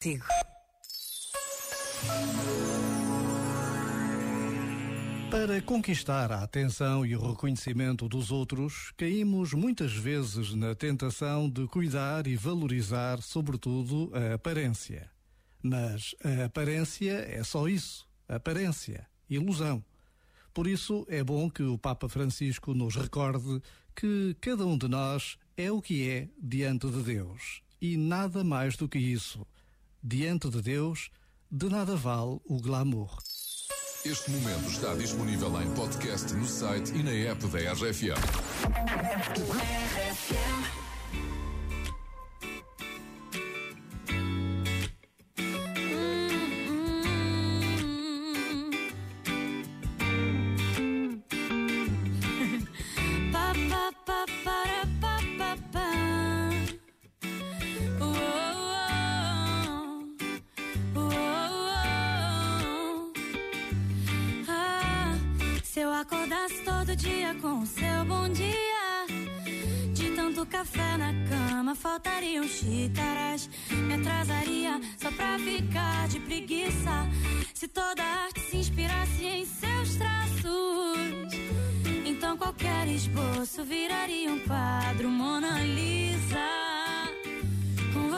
Sigo. Para conquistar a atenção e o reconhecimento dos outros, caímos muitas vezes na tentação de cuidar e valorizar, sobretudo, a aparência. Mas a aparência é só isso: aparência, ilusão. Por isso é bom que o Papa Francisco nos recorde que cada um de nós é o que é diante de Deus e nada mais do que isso. Diante de Deus, de nada vale o glamour. Este momento está disponível em podcast no site e na app da RFM. Se eu acordasse todo dia com o seu bom dia, de tanto café na cama faltariam xícaras. Me atrasaria só pra ficar de preguiça. Se toda arte se inspirasse em seus traços. Então qualquer esboço viraria um quadro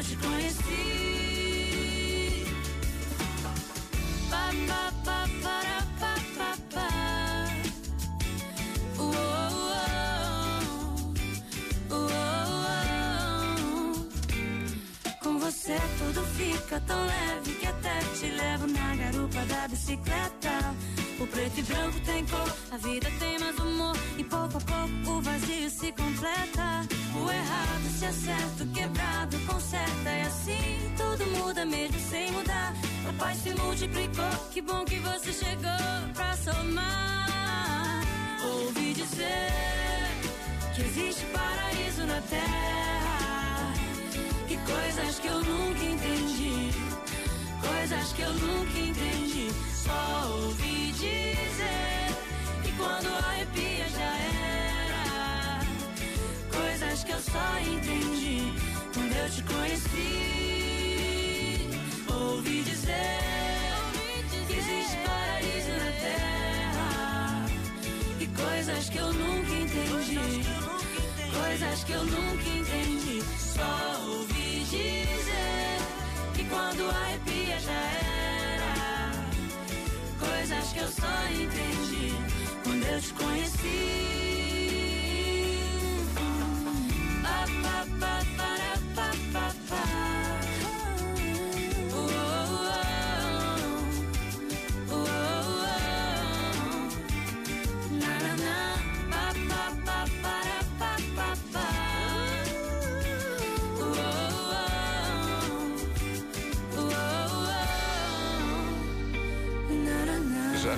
eu te conheci. Pa, pa, pa, para, pa, pa, pa. Com você tudo fica tão leve que até te levo na garupa da bicicleta. O preto e branco tem cor, a vida tem mais humor. E pouco a pouco o vazio se completa. O errado se acerta, o quebrado conserta. Muda mesmo sem mudar. A paz se multiplicou, que bom que você chegou pra somar. Ouvi dizer que existe paraíso na terra. E coisas que eu nunca entendi. Coisas que eu nunca entendi. Só ouvi dizer que quando arrepia já era. Coisas que eu só entendi quando eu te conheci. Ouvi dizer que na terra. E coisas que eu nunca entendi. Coisas que eu nunca entendi. Só ouvi dizer que quando arrepia já era. Coisas que eu só entendi quando eu te conheci.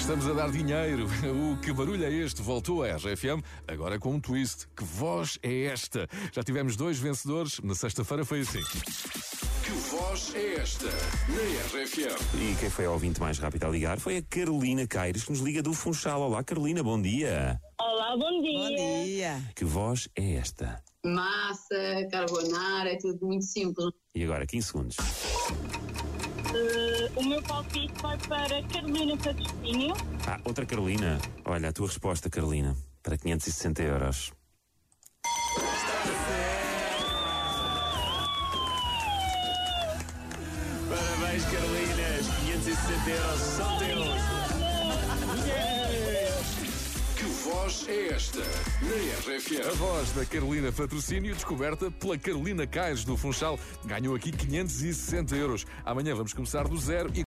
Estamos a dar dinheiro. O que barulho é este? Voltou a RFM, agora com um twist. Que voz é esta? Já tivemos dois vencedores. Na sexta-feira foi assim. Que voz é esta? Na RFM. E quem foi a ouvinte mais rápido a ligar foi a Carolina Caires, que nos liga do Funchal. Olá, Carolina, bom dia. Olá, bom dia. Bom dia. Que voz é esta? Massa, carbonara, é tudo muito simples. E agora, 15 segundos. Eh, o meu palpite vai para Carolina Patrocínio. Ah, outra Carolina. Olha, a tua resposta, Carolina, para 560 euros. Parabéns, Carolinas. 560 euros são teus. Voz é esta? Na RFM. A voz da Carolina Patrocínio, descoberta pela Carolina Caires do Funchal, ganhou aqui 560 euros. Amanhã vamos começar do zero e